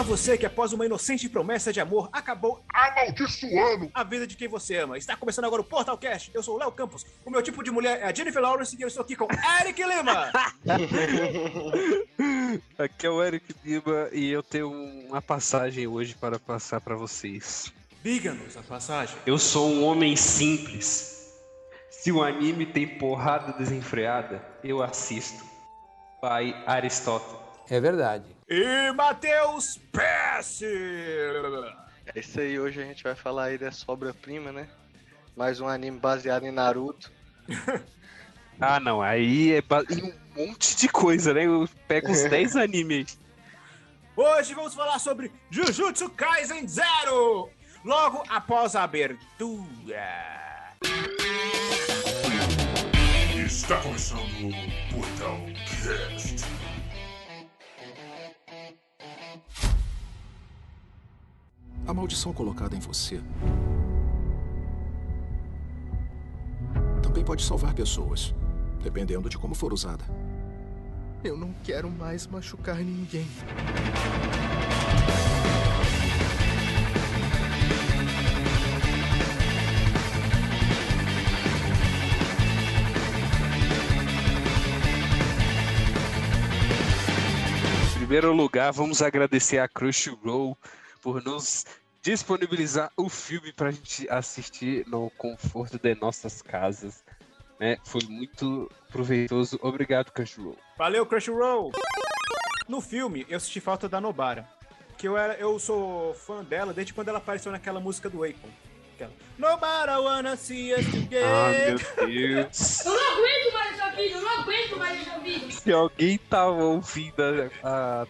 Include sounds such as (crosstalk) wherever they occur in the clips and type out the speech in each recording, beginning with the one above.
Olá você que após uma inocente promessa de amor acabou amaldiçoando a vida de quem você ama. Está começando agora o Portal Cast. Eu sou o Léo Campos. O meu tipo de mulher é a Jennifer Lawrence e eu estou aqui com (laughs) Eric Lima. (laughs) Aqui é o Eric Lima e eu tenho uma passagem hoje para passar para vocês. Diga-nos a passagem. Eu sou um homem simples. Se o anime tem porrada desenfreada, eu assisto. Pai Aristóteles. É verdade. E Matheus PS. É isso aí, hoje a gente vai falar aí da sobra-prima, né? Mais um anime baseado em Naruto. (laughs) Ah, não, aí é ba- um monte de coisa, né? Eu pego uns 10 animes. Hoje vamos falar sobre Jujutsu Kaisen Zero. Logo após a abertura. Está começando o Portal Cast. A maldição colocada em você também pode salvar pessoas, dependendo de como for usada. Eu não quero mais machucar ninguém. Em primeiro lugar, vamos agradecer a Crunchyroll por nos disponibilizar o filme pra gente assistir no conforto de nossas casas. Né? Foi muito proveitoso. Obrigado, Crunchyroll. Valeu, Crunchyroll! No filme, eu senti falta da Nobara. Que eu, era, eu sou fã dela desde quando ela apareceu naquela música do Akon. Aquela. Nobara wanna see us Ah, together. meu Deus. (laughs) Eu não aguento mais essa vida, eu não aguento mais essa vida. Se alguém tava ouvindo a, a-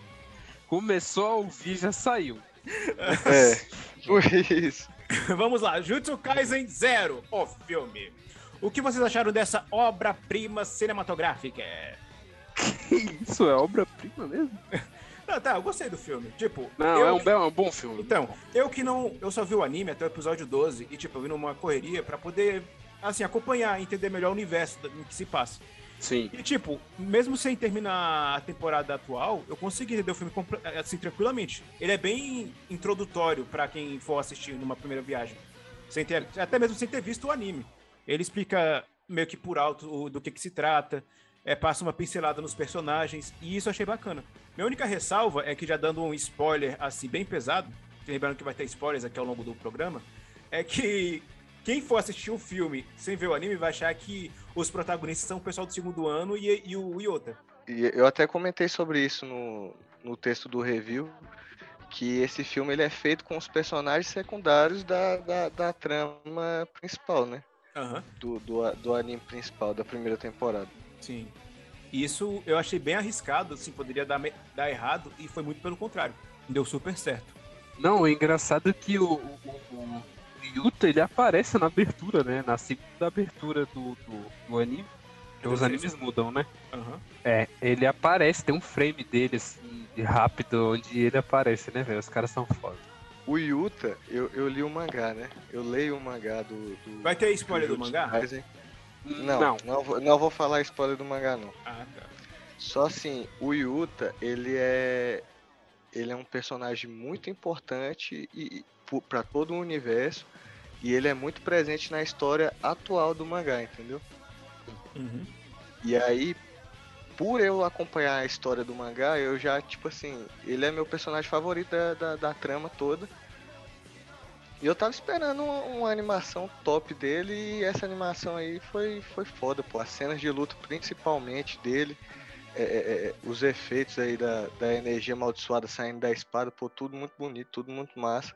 Começou a ouvir, já saiu. É, (laughs) foi isso. Vamos lá, Jutsu Kaisen Zero, o filme. O que vocês acharam dessa obra-prima cinematográfica? Isso é obra-prima mesmo? (laughs) Não, tá, eu gostei do filme. Tipo, Não, eu- é, um, be- é um bom filme. Então, eu que não. Eu só vi o anime até o episódio 12 e, tipo, eu vi numa correria pra poder, assim, acompanhar, entender melhor o universo em que se passa. Sim. E, tipo, mesmo sem terminar a temporada atual, eu consegui entender o filme assim, tranquilamente. Ele é bem introdutório pra quem for assistir numa primeira viagem. Sem ter, até mesmo sem ter visto o anime. Ele explica meio que por alto do que, que se trata, é, passa uma pincelada nos personagens, e isso eu achei bacana. Minha única ressalva é que, já dando um spoiler assim, bem pesado, lembrando que vai ter spoilers aqui ao longo do programa, é que quem for assistir o filme sem ver o anime vai achar que os protagonistas são o pessoal do segundo ano e, e o Iota. E eu até comentei sobre isso no, no texto do review, que esse filme ele é feito com os personagens secundários da, da, da trama principal, né? Aham, Do, do, do anime principal da primeira temporada. sim. Isso eu achei bem arriscado, assim, poderia dar, dar errado, e foi muito pelo contrário. Deu super certo. Não, é engraçado que o, o, o- o Yuta ele aparece na abertura, né? Na segunda abertura do, do, do anime. Os animes mudam, né? Aham. É, ele aparece, tem um frame dele assim, de rápido, onde ele aparece, né, velho? Os caras são foda. O Yuta, eu, eu li o mangá, né? Eu leio o mangá do. do Vai ter spoiler do Jujutsu mangá? Kaisen. Não, Não, não, vou, não vou falar spoiler do mangá, não. Ah, tá. Só assim, o Yuta, ele é. Ele é um personagem muito importante e, para todo o universo. E ele é muito presente na história atual do mangá, entendeu? Uhum. E aí, por eu acompanhar a história do mangá, eu já, tipo assim, ele é meu personagem favorito da, da, da trama toda. E eu tava esperando uma, uma animação top dele e essa animação aí foi, foi foda, pô. As cenas de luta, principalmente dele, é, é, é, os efeitos aí da, da energia amaldiçoada saindo da espada, pô, tudo muito bonito, tudo muito massa.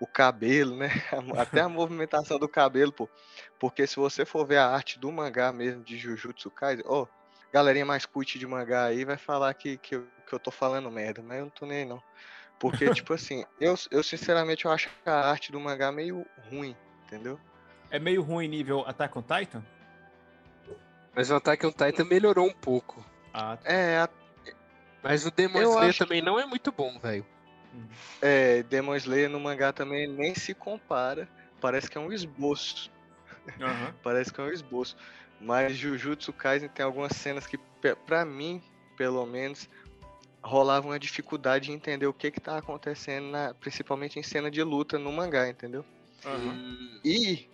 O cabelo, né? (laughs) Até a (laughs) movimentação do cabelo, pô. Porque se você for ver a arte do mangá mesmo de Jujutsu Kaisen, ó, galerinha mais cult de mangá aí vai falar que, que, eu, que eu tô falando merda, mas eu não tô nem aí, não. Porque, (laughs) tipo assim, eu, eu sinceramente eu acho a arte do mangá meio ruim, entendeu? É meio ruim nível Attack on Titan? mas o Attack on Titan melhorou um pouco. Ah, tá. É, a- Mas o Demon Slayer acho também não é muito bom, velho. É, Demon Slayer no mangá também nem se compara. Parece que é um esboço. Aham. (laughs) Parece que é um esboço. Mas Jujutsu Kaisen tem algumas cenas que, pra mim, pelo menos, rolava uma dificuldade em entender o que que tá acontecendo, na- principalmente em cena de luta no mangá, entendeu? Hum, E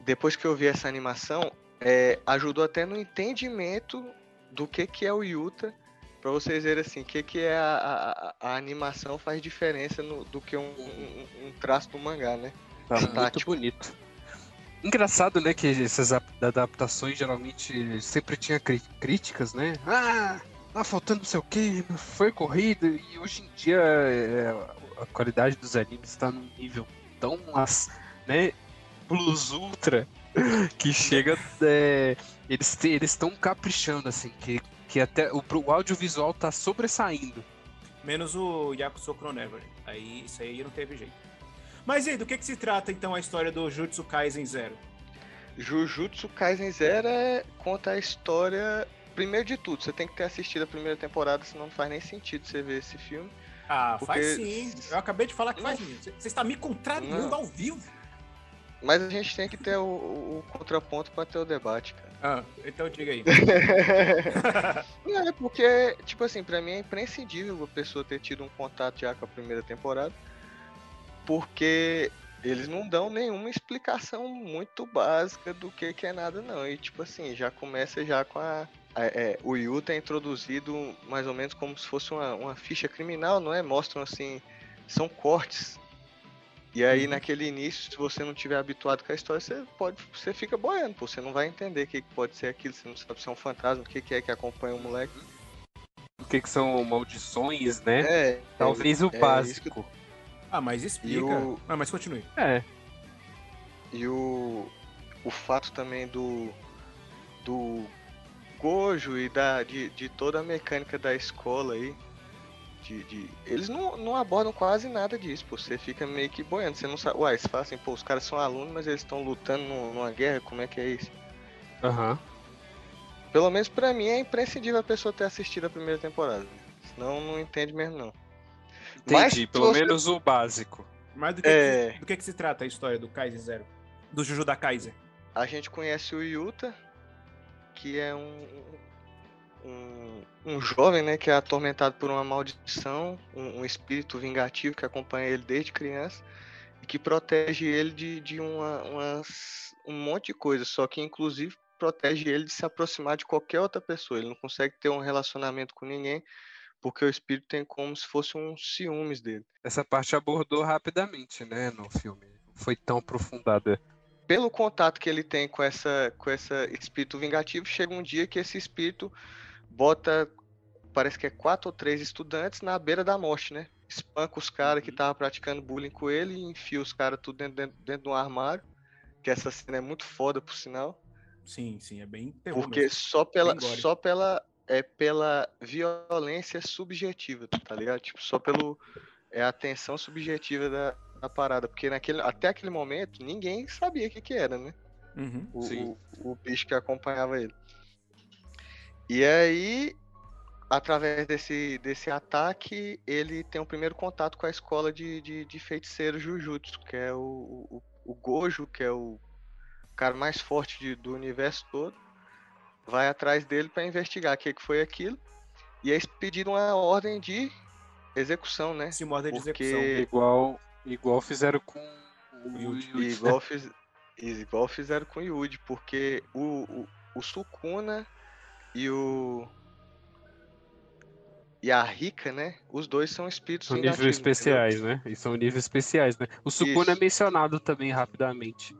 depois que eu vi essa animação, é, ajudou até no entendimento do que que é o Yuta, pra vocês verem assim, o que que é a, a- a- animação faz diferença no- do que um, um- um traço do mangá, né? tá muito Fantástico. bonito. Engraçado, né, que essas ap- adaptações geralmente sempre tinha críticas, né? Ah, tá faltando não sei o que, foi corrido, e hoje em dia é, a qualidade dos animes tá num nível tão, né, plus ultra, (laughs) que chega, é, eles te- eles estão caprichando, assim, que, que até o, o audiovisual tá sobressaindo. Menos o Yakuza Chronever. Aí, isso aí não teve jeito. Mas e aí, do que, que se trata então a história do Jutsu Kaisen Zero? Jujutsu Kaisen Zero é, conta a história. Primeiro de tudo, você tem que ter assistido a primeira temporada, senão não faz nem sentido você ver esse filme. Ah, faz Porque- sim. Eu acabei de falar que Não. faz sim. Você você está me contrariando Não. ao vivo. Mas a gente tem que ter o, o- contraponto pra ter o debate, cara. Ah, então diga aí. (laughs) Não, é porque, tipo assim, pra mim é imprescindível a pessoa ter tido um contato já com a primeira temporada. Porque eles não dão nenhuma explicação muito básica do que, que é nada, não. E, tipo assim, já começa já com a. a- é, o Yuta é introduzido mais ou menos como se fosse uma, uma ficha criminal, não é? Mostram assim. São cortes. E aí, naquele início, se você não tiver habituado com a história, você pode. Você fica boiando, pô. Você não vai entender o que, que pode ser aquilo, você não sabe se é um fantasma, o que, que é que acompanha o moleque. O que, que são maldições, né? É, Talvez o é que- básico. Ah, mas explica. O- Ah, mas continue. É. E o, o fato também do, do Gojo e da, de, de toda a mecânica da escola aí. De, de- eles não, não abordam quase nada disso, pô. Você fica meio que boiando. Você não sabe. Uai, você fala assim, pô, os caras são alunos, mas eles estão lutando num- numa guerra, como é que é isso? Aham. Pelo menos pra mim é imprescindível a pessoa ter assistido a primeira temporada. Senão não entende mesmo, não. Mas Entendi, se pelo você- menos o básico. Mas do que, É. do que, que se trata a história do Kaisen Zero? Do Juju da Kaiser. A gente conhece o Yuta, que é um, um, um jovem, né, que é atormentado por uma maldição, um, um espírito vingativo que acompanha ele desde criança e que protege ele de, de uma, umas- um monte de coisa, só que inclusive protege ele de se aproximar de qualquer outra pessoa. Ele não consegue ter um relacionamento com ninguém porque o espírito tem como se fosse um ciúmes dele. Essa parte abordou rapidamente, né, no filme. Não foi tão aprofundada. pelo contato que ele tem com essa com essa espírito vingativo, chega um dia que esse espírito bota, parece que é quatro ou três estudantes na beira da morte, né? Espanca os caras que estavam praticando bullying com ele e enfia os caras tudo dentro, dentro, dentro de um armário. Que essa cena é muito foda, por sinal. Sim, sim, é bem terror Porque mesmo. só pela, Bem só pela, é pela violência subjetiva, tá ligado? Tipo, só pelo é a tensão subjetiva da, da parada, porque naquele, até aquele momento ninguém sabia o que que era, né? Uhum. O, o, o bicho que acompanhava ele. E aí, através desse, desse ataque, ele tem o primeiro contato com a escola de, de, de feiticeiro Jujutsu, que é o, o, o Gojo, que é o cara mais forte de- do universo todo. Vai atrás dele para investigar o que, que foi aquilo. E eles pediram uma ordem de execução, né? Se morda de Porque- execução. Igual, igual fizeram com o Yuji. Yuji, né? Igual, fiz, igual fizeram com o Yuji, porque o, o, o Sukuna e o. E a Rika, né? Os dois são espíritos São níveis vingativos, entendeu? especiais, né? E são níveis especiais, né? O Sukuna é mencionado também rapidamente.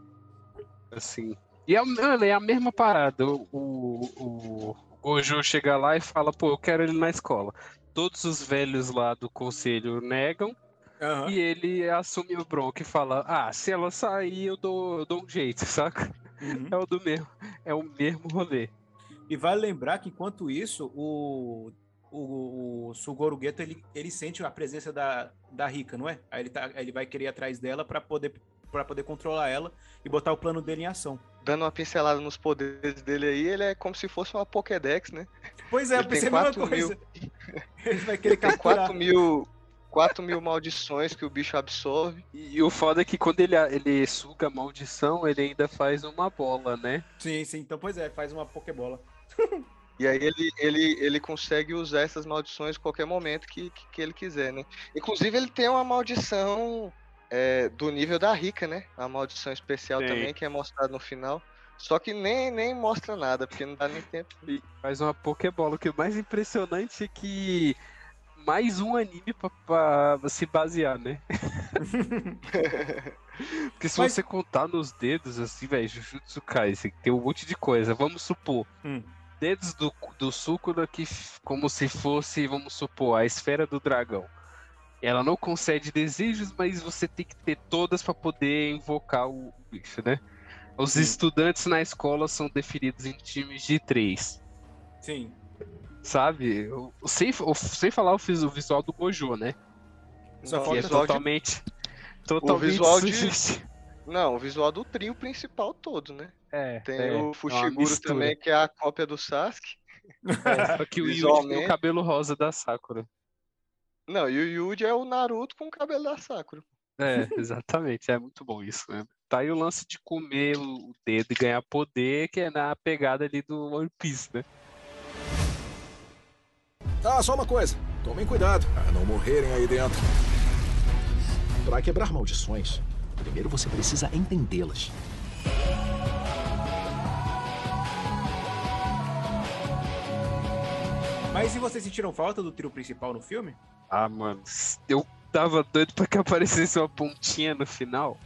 Assim. E é, é a mesma parada. O, o, o Gojo chega lá e fala, pô, eu quero ele na escola. Todos os velhos lá do conselho negam Aham. e ele assume o bronco e fala, ah, se ela sair eu dou, eu dou um jeito, (laughs) saca? Uhum. É o do mesmo, é o mesmo rolê. E vale lembrar que enquanto isso, o, o, o Sugoro Geto, ele, ele sente a presença da, da Rika, não é? Aí ele, tá, ele vai querer ir atrás dela para poder, pra poder controlar ela e botar o plano dele em ação. Dando uma pincelada nos poderes dele aí, ele é como se fosse uma Pokédex, né? Pois é, eu Ele tem pensei a mesma 4 coisa. mil. (laughs) Ele vai querer Ele tem capturar. 4 mil, 4 mil maldições que o bicho absorve. E, e o foda é que quando ele, ele suga a maldição, ele ainda faz uma bola, né? Sim, sim. Então, pois é, faz uma Pokébola. E aí ele, ele, ele consegue usar essas maldições a qualquer momento que, que, que ele quiser, né? Inclusive ele tem uma maldição é, do nível da Rica, né? A maldição especial Tem. também, que é mostrada no final. Só que nem, nem mostra nada, porque não dá nem tempo. E faz uma Pokébola. O que é mais impressionante é que mais um anime pra, pra se basear, né? (laughs) Porque se Mas- você contar nos dedos, assim, velho, Jujutsu Kaisen, tem um monte de coisa. Vamos supor, Hum. Dedos do, do Sukuna que como se fosse, vamos supor, a esfera do dragão. Ela não concede desejos, mas você tem que ter todas pra poder invocar o, o bicho, né? Os estudantes na escola são definidos em times de três Sim. sabe? O- Sem, o- sem falar o, vis- o visual do Gojo, né? Só Não, Que é visual de- totalmente. Totalmente visual de- Não, o visual do trio principal todo, né? É, Tem é, é o uma Fushiguro mistura. também, que é a cópia do Sasuke. É, só que o Yuji tem o cabelo rosa da Sakura. Não, e o Yuji é o Naruto com o cabelo da Sakura. É, exatamente. É muito bom isso, né? Tá aí o lance de comer o dedo e ganhar poder, que é na pegada ali do One Piece, né? Ah, só uma coisa. Tomem cuidado a não morrerem aí dentro. Para quebrar maldições, primeiro você precisa entendê-las. Mas e vocês sentiram falta do trio principal no filme? Ah, mano, eu tava doido pra que (laughs) aparecesse uma pontinha no final.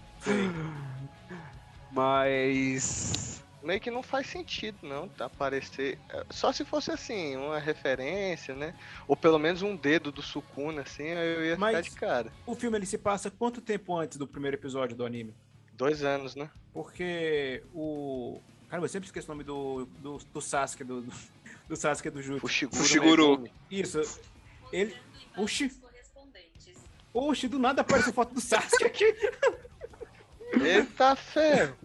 Mas. Meio que não faz sentido, não, tá? Aparecer. é, Só se fosse assim, uma referência, né? Ou pelo menos um dedo do Sukuna, assim, eu ia ficar Mas- de cara. O filme ele se passa quanto tempo antes do primeiro episódio do anime? Dois anos, né? Porque o. Caramba, eu sempre esqueço o nome do, do, do Sasuke, do, do, do Sasuke do Jutsu. Fushiguro. Fushiguro. Megumi. Isso. Ele. Oxi. Oxi, do nada aparece foto do Sasuke aqui. (laughs) Eita ferro!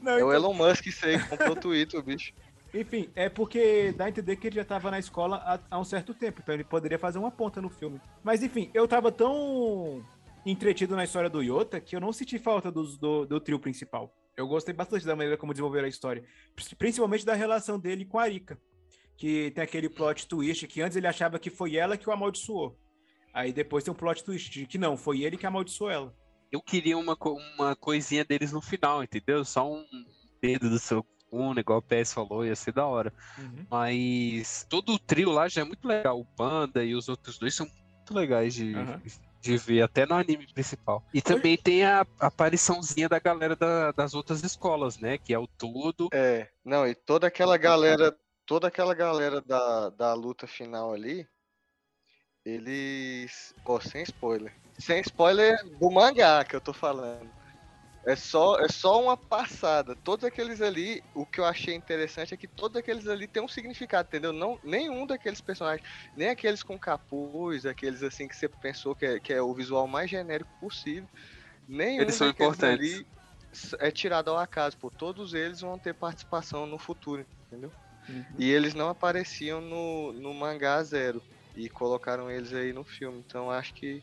Não, É o então- Elon Musk isso aí, comprou o Twitter, o bicho. Enfim, é porque dá a entender que ele já tava na escola há, há um certo tempo, então ele poderia fazer uma ponta no filme. Mas enfim, eu tava tão entretido na história do Yota que eu não senti falta dos- do, do trio principal. Eu gostei bastante da maneira como desenvolveram a história, Pri- principalmente da relação dele com a Arika, que tem aquele plot twist que antes ele achava que foi ela que o amaldiçoou. Aí depois tem um plot twist de que não, foi ele que amaldiçoou ela. Eu queria uma, uma coisinha deles no final, entendeu? Só um dedo do seu um, igual o PS falou, ia ser da hora. Mas todo o trio lá já é muito legal. O Panda e os outros dois são muito legais de, Aham. de ver, até no anime principal. E também tem a apariçãozinha da galera da- das outras escolas, né? Que é o Todo. É, não, e toda aquela galera, toda aquela galera da, da luta final ali, eles. Pô, sem spoiler. Sem spoiler do mangá que eu tô falando. É só, é só uma passada. Todos aqueles ali, o que eu achei interessante é que todos aqueles ali têm um significado, entendeu? Não, nenhum daqueles personagens, nem aqueles com capuz, aqueles assim que você pensou que é, que é o visual mais genérico possível, nenhum Eles são importantes. ali é tirado ao acaso, pô. Todos eles vão ter participação no futuro, entendeu? E eles não apareciam no, no mangá zero. E colocaram eles aí no filme. Então acho que,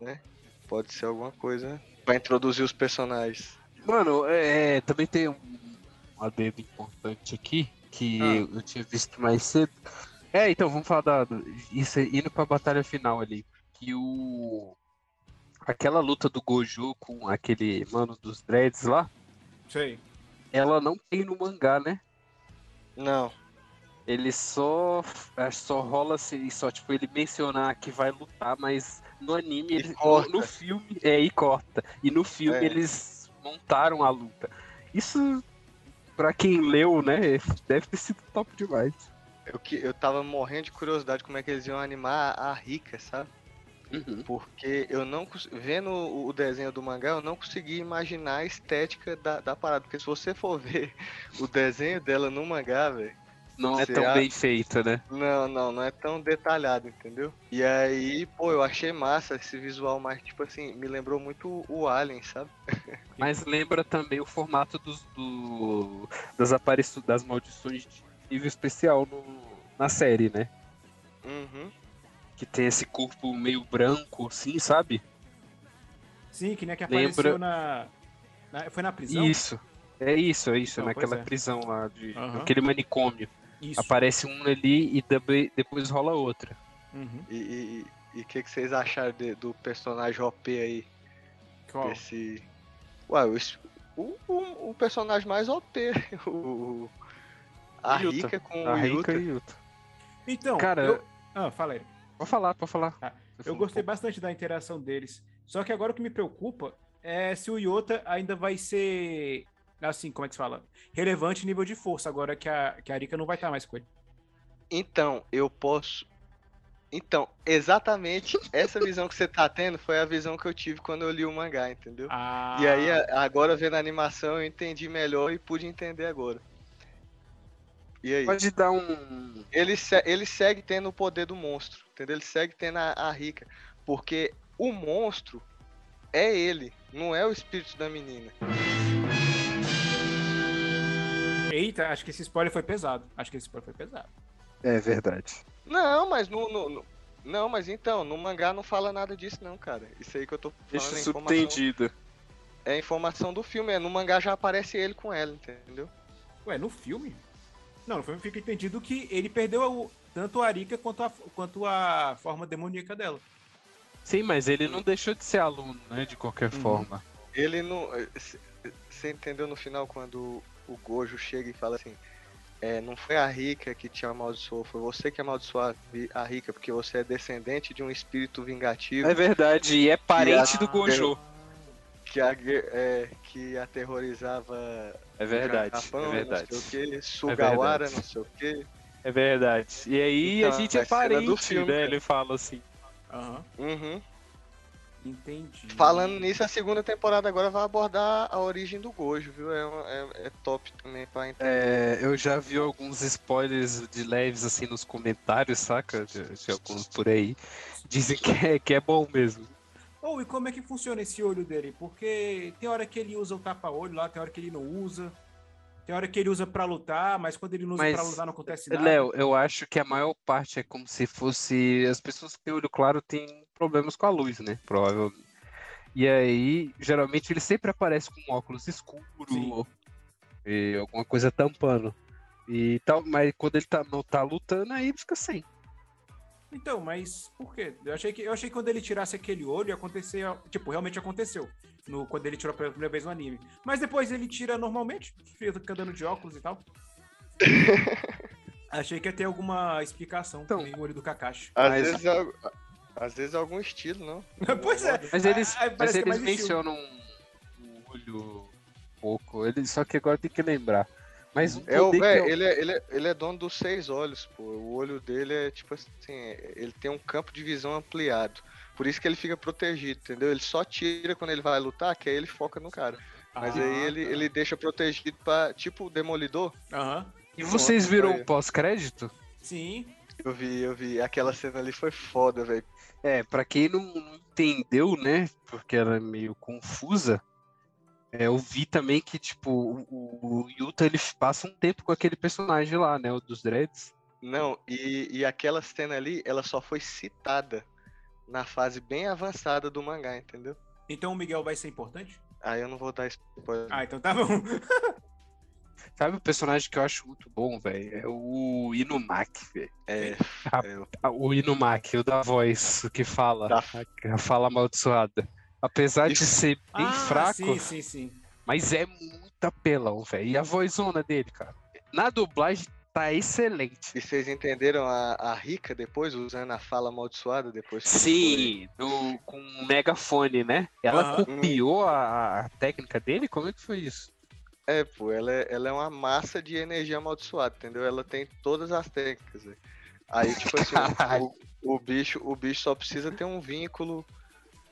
né? Pode ser alguma coisa pra introduzir os personagens. Mano, é, também tem um adendo importante aqui, que Ah. eu tinha visto mais cedo. É, então, vamos falar da. do- Isso, indo pra batalha final ali. Que o. Aquela luta do Gojo com aquele mano dos dreads lá, Sei. ela não tem no mangá, né? Não. Ele só. que Só rola se só, tipo, ele mencionar que vai lutar, mas no anime, ele, no, corta. no filme. É, e corta. E no filme É. eles montaram a luta. Isso, pra quem leu, né, deve ter sido top demais. Eu, que, eu tava morrendo de curiosidade como é que eles iam animar a Rika, sabe? Uhum. Porque eu não vendo o desenho do mangá, eu não consegui imaginar a estética da, da parada. Porque se você for (laughs) ver o desenho dela no mangá, velho. Não é tão a- bem feito, né? Não, não, não é tão detalhado, entendeu? E aí, pô, eu achei massa esse visual mais, tipo assim, me lembrou muito o Alien, sabe? (laughs) Mas lembra também o formato dos, do, das aparições das maldições de nível especial no, na série, né? Uhum. Que tem esse corpo meio branco, assim, sabe? Sim, que nem a que Lembra- apareceu na, na- Foi na prisão? Isso. É isso, é isso, Não, naquela é. prisão lá, de, Aham. naquele manicômio. Isso. Aparece um ali e depois rola outra. Uhum. E o que, que vocês acharam de- do personagem OP aí? Qual? Desse. Ué, o, o, o, personagem mais OP. (laughs) O, a Yuta. Rika com A o Rika Yuta. e Yuta. Então, Cara, eu... Ah, fala aí. Pode falar, pode falar. Ah, Você Eu gostei bastante da interação deles. Só que agora o que me preocupa é se o Iota ainda vai ser, assim, como é que se fala? Relevante nível de força, agora que a, que a Arika não vai estar mais com ele. Então, eu posso. Então, exatamente essa visão que você tá tendo foi a visão que eu tive quando eu li o mangá, entendeu? Ah, E aí, agora vendo a animação, eu entendi melhor e pude entender agora. E aí? Pode dar um. Ele, se- ele segue tendo o poder do monstro, entendeu? Ele segue tendo a, a Rika. Porque o monstro é ele, não é o espírito da menina. Eita, acho que esse spoiler foi pesado. Acho que esse spoiler foi pesado. É verdade. Não, mas no, no- no- Não, mas então, no mangá não fala nada disso não, cara. Isso aí que eu tô falando Deixa é informação, é informação do filme. É, no mangá já aparece ele com ela, entendeu? Ué, no filme? Não, no filme fica entendido que ele perdeu o- tanto a Arika quanto a, quanto a forma demoníaca dela. Sim, mas ele não deixou de ser aluno, né? De qualquer Uhum. forma. Ele não. Você entendeu no final quando o Gojo chega e fala assim: é, não foi a Rika que te amaldiçoou, foi você que amaldiçoou a Rika, porque você é descendente de um espírito vingativo É verdade, e é parente E a- do Gojo. Que, a, é, que aterrorizava É o verdade, Japão, é verdade. não sei o que, Sugawara, verdade. não sei o que. É verdade. E aí Então, a gente é cena do parente, filme, né? Ele fala assim. Aham, Uhum. entendi. Falando nisso, a segunda temporada agora vai abordar a origem do Gojo, viu? É, é- é top também pra entender. É, eu já vi alguns spoilers de leves assim nos comentários, saca? De, de alguns por aí. Dizem que é, que é bom mesmo. Ou e como é que funciona esse olho dele? Porque tem hora que ele usa o tapa-olho lá, tem hora que ele não usa. Tem hora que ele usa pra lutar, mas quando ele não usa Mas, pra lutar não acontece nada. Léo, eu acho que a maior parte é como se fosse. As pessoas que têm olho claro têm problemas com a luz, né? Provavelmente. E aí, geralmente, ele sempre aparece com um óculos escuro Sim. e alguma coisa tampando. E tal, mas quando ele tá, não tá lutando, aí ele fica sem. Então, mas por quê? Eu achei que eu achei que quando ele tirasse aquele olho ia acontecer, tipo, realmente aconteceu. No, quando ele tirou pela primeira vez no anime. Mas depois ele tira normalmente, fica andando de óculos e tal. (laughs) achei que ia ter alguma explicação Então. com o olho do Kakashi. Às, Mas- vezes, é, às vezes é algum estilo, não? (laughs) pois é. Mas eles, Ah, ah, mas parece que é eles mencionam um olho pouco. Ele, só que agora tem que lembrar. Mas um É o, poder que véi, eu- ele, é, ele, é, ele é dono dos seis olhos, pô. O olho dele é tipo assim, ele tem um campo de visão ampliado. Por isso que ele fica protegido, entendeu? Ele só tira quando ele vai lutar, que aí ele foca no cara. Mas Ah, aí ele, tá. ele deixa protegido pra. Tipo o demolidor. Aham. E vocês viram o pós-crédito? Sim. Eu vi, eu vi. Aquela cena ali foi foda, velho. É, pra quem não, não entendeu, né? Porque ela é meio confusa. É, eu vi também que, tipo, o, o Yuta ele passa um tempo com aquele personagem lá, né? O dos Dreads. Não, e, e aquela cena ali, ela só foi citada na fase bem avançada do mangá, entendeu? Então o Miguel vai ser importante? Aí eu não vou dar spoiler. Ah, então tá bom. (laughs) Sabe o personagem que eu acho muito bom, velho? É o Inumaki, velho. É, Ah, é, Ah, O Inumaki, o da voz, o que fala. Da- A fala amaldiçoada. Apesar de ser bem ah, fraco, Sim, sim, sim. mas é muito apelão, velho. E a vozona dele, cara. Na dublagem tá excelente. E vocês entenderam a, a Rika depois, usando a fala amaldiçoada depois? Sim, no- com um megafone, né? Ela Aham. copiou a, a técnica dele? Como é que foi isso? É, pô, ela é, ela é uma massa de energia amaldiçoada, entendeu? Ela tem todas as técnicas. velho. Aí, tipo assim, o, o bicho, o bicho só precisa ter um vínculo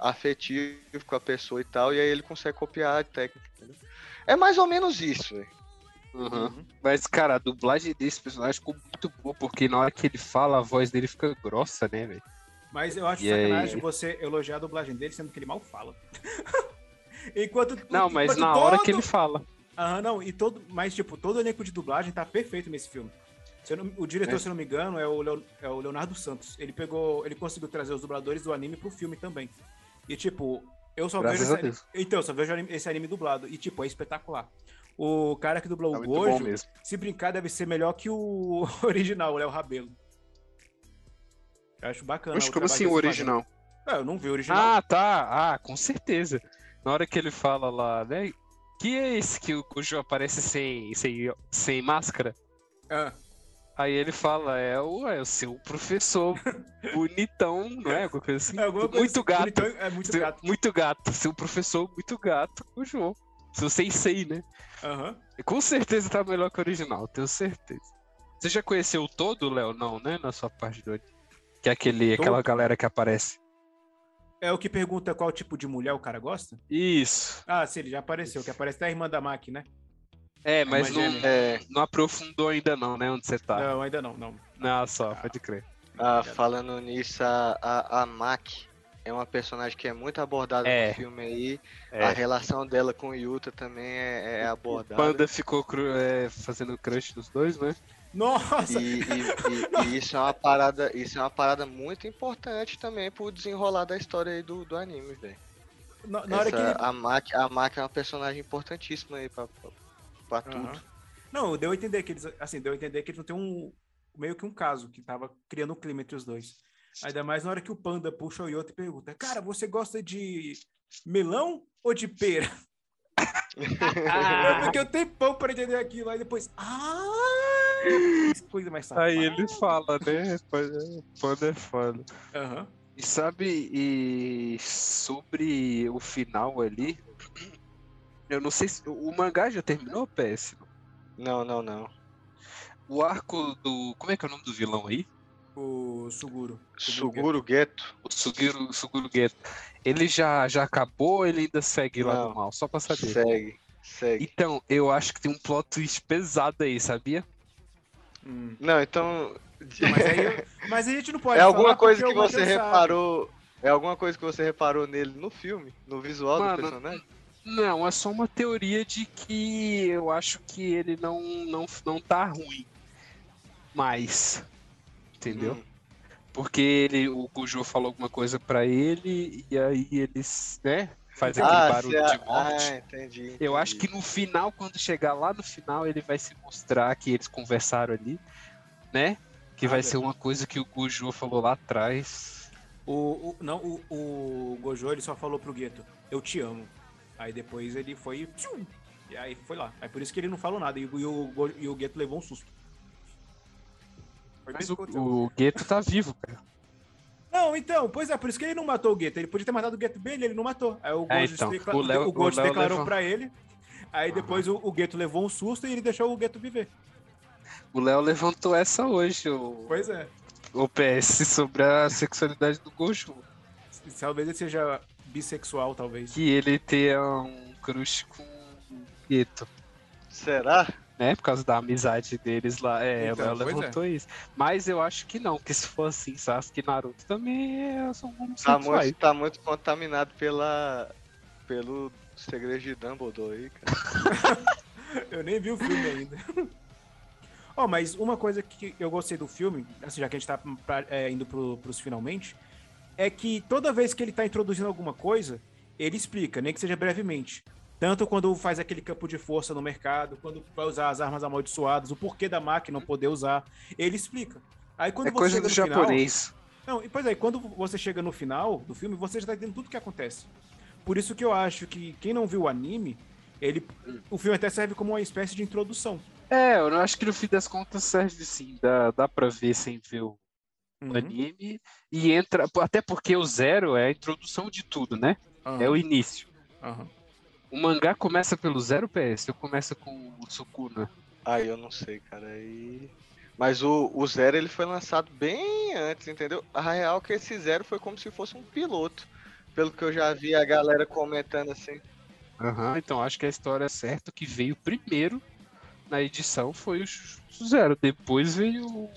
afetivo com a pessoa e tal, e aí ele consegue copiar a técnica, entendeu? É mais ou menos isso, velho. Uhum. Mas, cara, a dublagem desse personagem ficou muito boa, porque na hora que ele fala, a voz dele fica grossa, né, velho? Mas eu acho E aí? sacanagem você elogiar a dublagem dele, sendo que ele mal fala. (laughs) enquanto, Não, mas enquanto na hora todo- que ele fala. Aham, não, e todo. Mas, tipo, todo o elenco de dublagem tá perfeito nesse filme. Se eu não- o diretor, É. se eu não me engano, é o, Leo- é o Leonardo Santos. Ele pegou. Ele conseguiu trazer os dubladores do anime pro filme também. E, tipo, eu só Graças vejo esse anime. Então, eu só vejo esse anime dublado. E, tipo, é espetacular. O cara que dublou Tá o Gojo, mesmo. se brincar, deve ser melhor que o (laughs) original, o Léo Rabelo. Eu acho bacana. Mas o como assim o original? É, eu não vi o original. Ah, tá. Ah, com certeza. Na hora que ele fala lá, né? Que é esse que o Gojo aparece sem, sem, sem máscara? Ah, Aí ele fala, é o, é o seu professor (laughs) bonitão, não é? Alguma coisa assim. é alguma coisa muito gato. bonitão, É muito Seu- gato. Muito gato. Seu professor muito gato, Gojo. Seu sensei, né? Aham. Com certeza tá melhor que o original, tenho certeza. Você já conheceu o todo, Léo? Não, né? Na sua parte do Que é aquele, aquela galera que aparece. É o que pergunta qual tipo de mulher o cara gosta? Isso. Ah, sim, ele já apareceu, que aparece até a irmã da Mac, né? É, mas não, É, não aprofundou ainda não, né? Onde você tá. Não, ainda não, não. Não, só, pode crer. ah, falando nisso, a, a, a Mac é uma personagem que é muito abordada É. no filme aí. É. A relação dela com o Yuta também é, é O abordada. Panda ficou cru- é, fazendo crush dos dois, né? Nossa! E, e- e- (laughs) e isso é uma parada, isso é uma parada muito importante também pro desenrolar da história aí do, do anime, velho. Na, na hora Essa- que ele... a Mac, a Mac é uma personagem importantíssima aí pra, pra, pra tudo. Não, deu a entender que eles. Assim, deu a entender que eles não tem um. Meio que um caso, que tava criando um clima entre os dois. Ainda mais na hora que o panda puxa o Yoto e pergunta: Cara, você gosta de melão ou de pera? (laughs) Eu fiquei um tempão pra entender aquilo. Aí depois. Ah! Coisa mais safada. Aí ele fala, né? Panda- Panda é foda. Aham. E sabe, e sobre o final ali, eu não sei se. O mangá já terminou, PS? Não, não, não. O arco do. Como é que é o nome do vilão aí? O Suguro. Suguro Gueto. O Sugiro, Suguro Geto. Ele já, já acabou ou ele ainda segue lá Não. do mal? Só pra saber. Segue, segue. Então, eu acho que tem um plot twist pesado aí, sabia? Hum. Não, então. Mas, aí, (laughs) mas aí a gente não pode é alguma falar coisa que você reparou. É alguma coisa que você reparou nele no filme? No visual Mano, do personagem? Não, é só uma teoria de que eu acho que ele não, não, não tá ruim. Mas. Entendeu? Hum. Porque ele, o Gojo falou alguma coisa pra ele e aí eles, né? Faz aquele Ah, barulho de morte. Ah, entendi, Eu acho entendi. que no final, quando chegar lá no final, ele vai se mostrar que eles conversaram ali, né? Que vai Ah, ser uma coisa que o Gojo falou lá atrás. O, o- não, o, o Gojo ele só falou pro Gueto, eu te amo. Aí depois ele foi. tchum, e aí foi lá. Aí por isso que ele não falou nada. E, o- e o, Gueto levou um susto. Mas o, o Geto tá vivo, cara. Não, então, pois é, por isso que ele não matou o Gueto. Ele podia ter matado o Gueto bem, ele não matou. Aí o É, Gojo, então, decla- o o o declarou levou- pra ele. Aí depois o, o Gueto levou um susto e ele deixou o Gueto viver. O Léo levantou essa hoje, o, Pois é. o PS, sobre a sexualidade do Gojo. Talvez ele seja bissexual, talvez. Que ele tenha um crush com o Geto. Será? Né? Por causa da amizade deles lá. É, Então, Léo pois é. levantou isso. Mas eu acho que não, que se for assim, Sasuke e Naruto também é- são Tá homossexuais. muito, tá muito contaminado pela. pelo segredo de Dumbledore aí, cara. (laughs) Eu nem vi o filme ainda. Ó, mas uma coisa que eu gostei do filme, assim, já que a gente tá pra- é, indo pro, pros finalmente, é que toda vez que ele tá introduzindo alguma coisa, ele explica, nem que seja brevemente. Tanto quando faz aquele campo de força no mercado, quando vai usar as armas amaldiçoadas, o porquê da máquina não poder usar, ele explica. Aí quando É você coisa chega do no final, japonês. não, e pois é, quando você chega no final do filme, você já tá entendendo tudo o que acontece. Por isso que eu acho que quem não viu o anime, ele, o filme até serve como uma espécie de introdução. É, eu acho que no fim das contas serve sim. Dá, dá pra ver sem ver o Uhum. anime. E entra. Até porque o zero é a introdução de tudo, né? Aham, É o início. aham. O mangá começa pelo zero PS, ou começa com o Sukuna? Aí eu não sei, cara. Aí. Mas o, o Zero ele foi lançado bem antes, entendeu? A real é que esse Zero foi como se fosse um piloto. Pelo que eu já vi a galera comentando assim. Aham, então acho que a história certa que veio primeiro na edição foi o Zero. Depois veio o-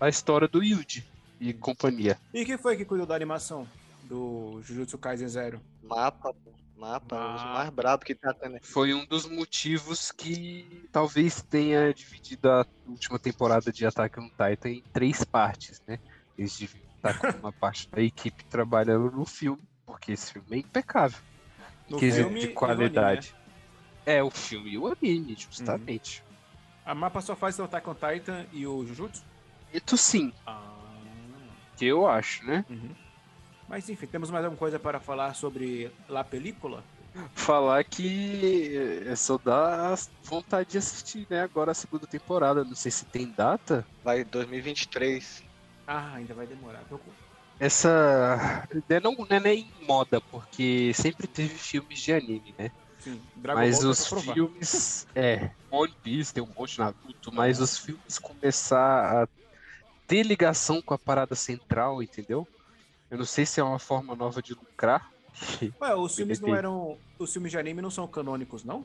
a história do Yuji e companhia. E quem foi que cuidou da animação do Jujutsu Kaisen Zero? Mapa. Mapa, é os Ah. mais brabos que tá tendo. Foi um dos motivos que talvez tenha dividido a última temporada de Attack on Titan em três partes, né? Eles deviam estar com uma parte da equipe trabalhando no filme, porque esse filme é impecável. No quesito filme de qualidade. anime, É, o filme e o anime, justamente. A mapa só faz o Attack on Titan e o Jujutsu? Isso sim, Ah. que eu acho, né? Uhum. Mas enfim, temos mais alguma coisa para falar sobre La Película? Falar que é só dá vontade de assistir, né? Agora a segunda temporada. Não sei se tem data. Vai 2023. Ah, ainda vai demorar. Tô com- Essa. né, Não, não é nem moda, porque sempre teve filmes de anime, né? Sim, Dragon mas Ball os filmes. É, One Piece tem um monte de Naruto, mas os filmes começar a ter ligação com a parada central, entendeu? Eu não sei se é uma forma nova de lucrar. Ué, os (laughs) filmes não eram. Os filmes de anime não são canônicos, não?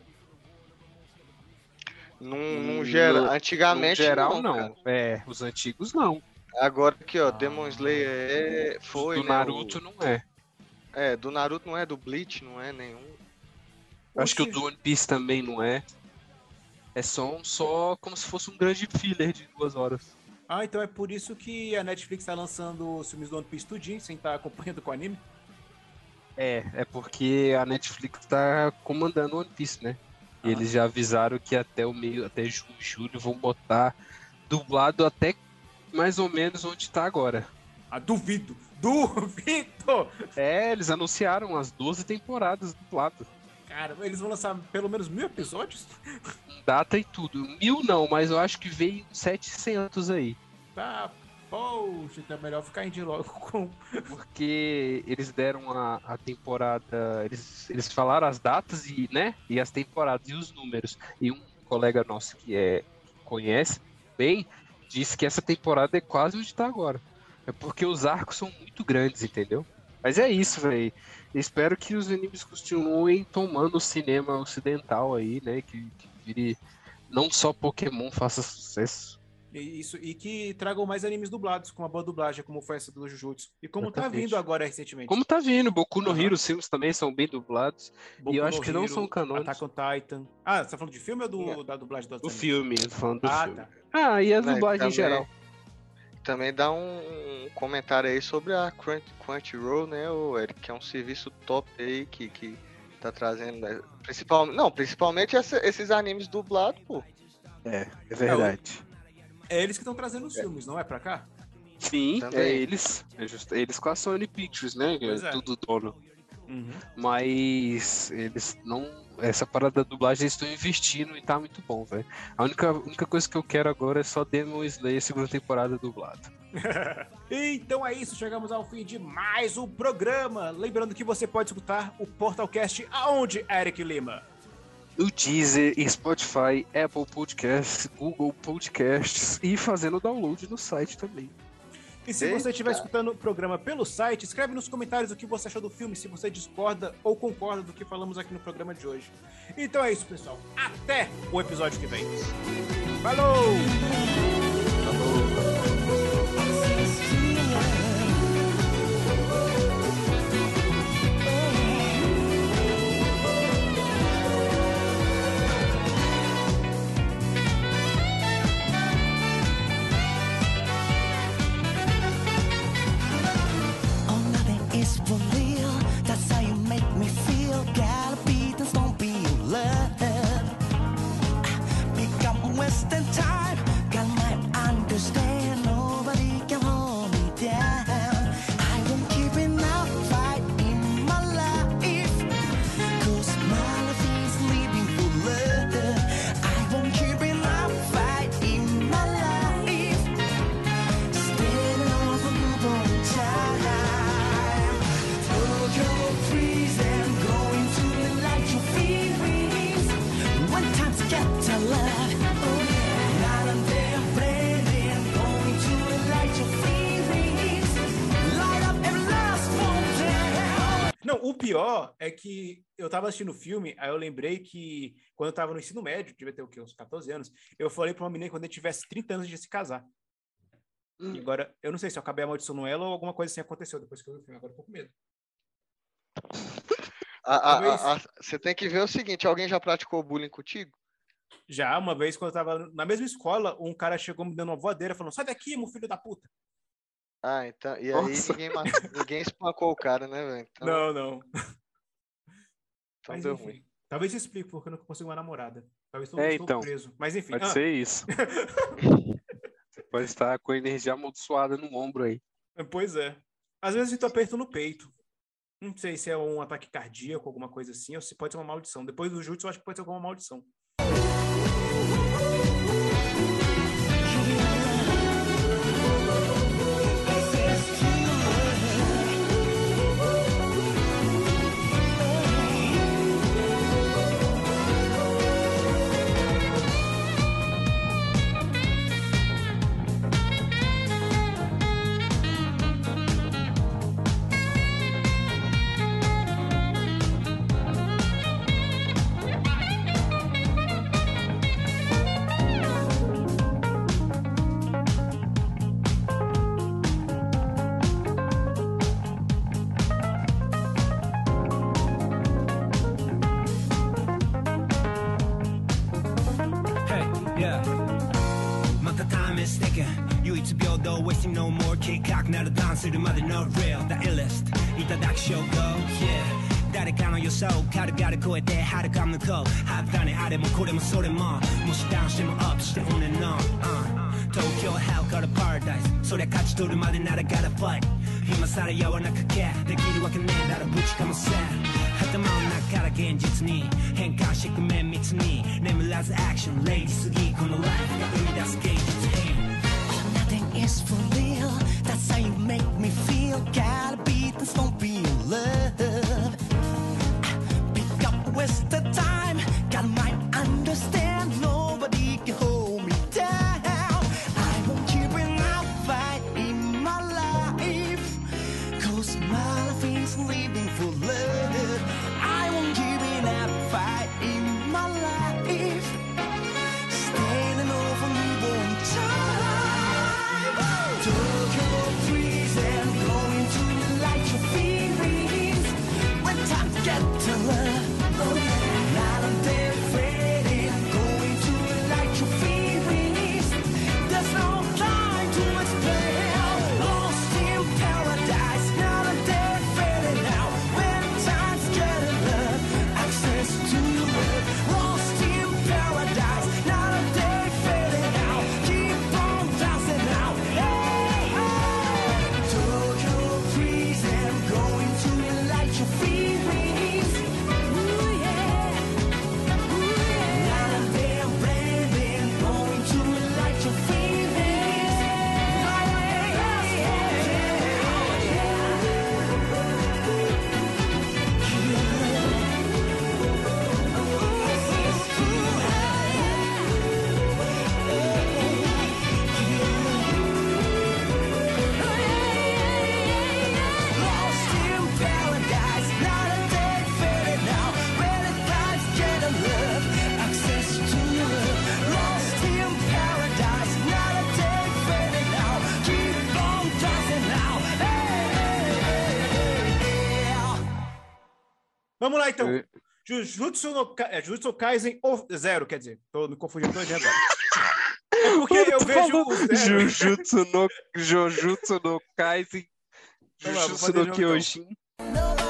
Num, num gera... no- Antigamente no geral, não. não. É, os antigos não. Agora aqui, ó, Ah. Demon Slayer é... foi, do né, Naruto o- não é. É, do Naruto não é, do Bleach não é nenhum. Eu Acho que o do One Piece também não é. É só, um, só como se fosse um grande filler de duas horas. Ah, então é por isso que a Netflix tá lançando os filmes do One Piece tudinho, sem estar acompanhando com o anime? É, é porque a Netflix tá comandando One Piece, né? E Ah. eles já avisaram que até o meio, até junho, julho, vão botar dublado até mais ou menos onde tá agora. Ah, duvido! Duvido! É, eles anunciaram as 12 temporadas dublado. Cara, eles vão lançar pelo menos mil episódios? Data e tudo. Mil não, mas eu acho que veio 700 aí. Tá, poxa, então é melhor ficar indo logo com. Porque eles deram a, a temporada. Eles, eles falaram as datas e, né? E as temporadas e os números. E um colega nosso que é conhece bem disse que essa temporada é quase onde tá agora. É porque os arcos são muito grandes, entendeu? Mas é isso, velho. Espero que os animes continuem tomando o cinema ocidental aí, né? Que, que vire. Não só Pokémon faça sucesso. Isso, e que tragam mais animes dublados, com uma boa dublagem, como foi essa do Jujutsu. E como tá Exatamente. vindo agora recentemente. Como tá vindo, Boku no Aham. Hero, os filmes também são bem dublados. Boku e eu acho que não Hero, são canônicos. Attack on Titan. Ah, você tá falando de filme ou do, da dublagem do Do filme, eu tô falando do Ah, filme. tá. Ah, e a Né, dublagem em também- geral. Também dá um, um comentário aí sobre a Crunch, Crunchyroll, né, o Eric, que é um serviço top aí que, que tá trazendo, né, principal, não, principalmente essa- esses animes dublados, pô. É, é verdade. É eles que estão trazendo os filmes, não é pra cá? Sim, Também. é eles. É just- eles com a Sony Pictures, né? Pois é é. tudo dono. Uhum. Mas eles não. Essa parada da dublagem eles estão investindo e tá muito bom, velho. A única, única coisa que eu quero agora é só Demon Slayer segunda temporada dublado. (laughs) Então é isso, chegamos ao fim de mais um programa. Lembrando que você pode escutar o Portalcast aonde, Eric Lima? No Deezer, Spotify, Apple Podcasts, Google Podcasts e fazendo download no site também. E se você estiver escutando o programa pelo site, escreve nos comentários o que você achou do filme, se você discorda ou concorda do que falamos aqui no programa de hoje. Então é isso, pessoal. Até o episódio que vem. Falou! Oh, é que eu tava assistindo o filme, aí eu lembrei que quando eu tava no ensino médio, devia ter o quê? Uns 14 anos, eu falei pra uma menina que quando eu tivesse 30 anos de se casar. E agora, eu não sei se eu acabei amaldiçoando ela ou alguma coisa assim aconteceu depois que eu vi o filme, agora eu tô com medo. Você tem que ver o seguinte, alguém já praticou bullying contigo? Já, uma vez, quando eu tava na mesma escola, um cara chegou me dando uma voadeira, falando, sai daqui, meu filho da puta. Ah, então, e aí Nossa. ninguém, ninguém espancou o cara, né, velho? Então, Não, não. Então Mas deu enfim. ruim. Talvez isso explique porque eu não consigo uma namorada. Talvez eu É, estou então. preso. Mas enfim. Pode ah, ser isso. (laughs) Você pode estar com a energia amaldiçoada no ombro aí. Pois é. Às vezes eu sinto aperto no peito. Não sei se é um ataque cardíaco, alguma coisa assim, ou se pode ser uma maldição. Depois do jutsu, eu acho que pode ser alguma maldição. これもそれも。もしダウンしてもアップしてオンエンオン、東京 hell から paradise そりゃ勝ち取るまでならガラファイ今さら柔らかけできるわけねえだろぶちかませ Vamos lá, então. Eu- Jujutsu no, é, Jujutsu Kaisen ou Zero, quer dizer. Tô me confundindo dia agora. (laughs) É porque eu vejo o Zero. Jujutsu no, Jujutsu no Kaisen, Jujutsu no então. Kyojin. No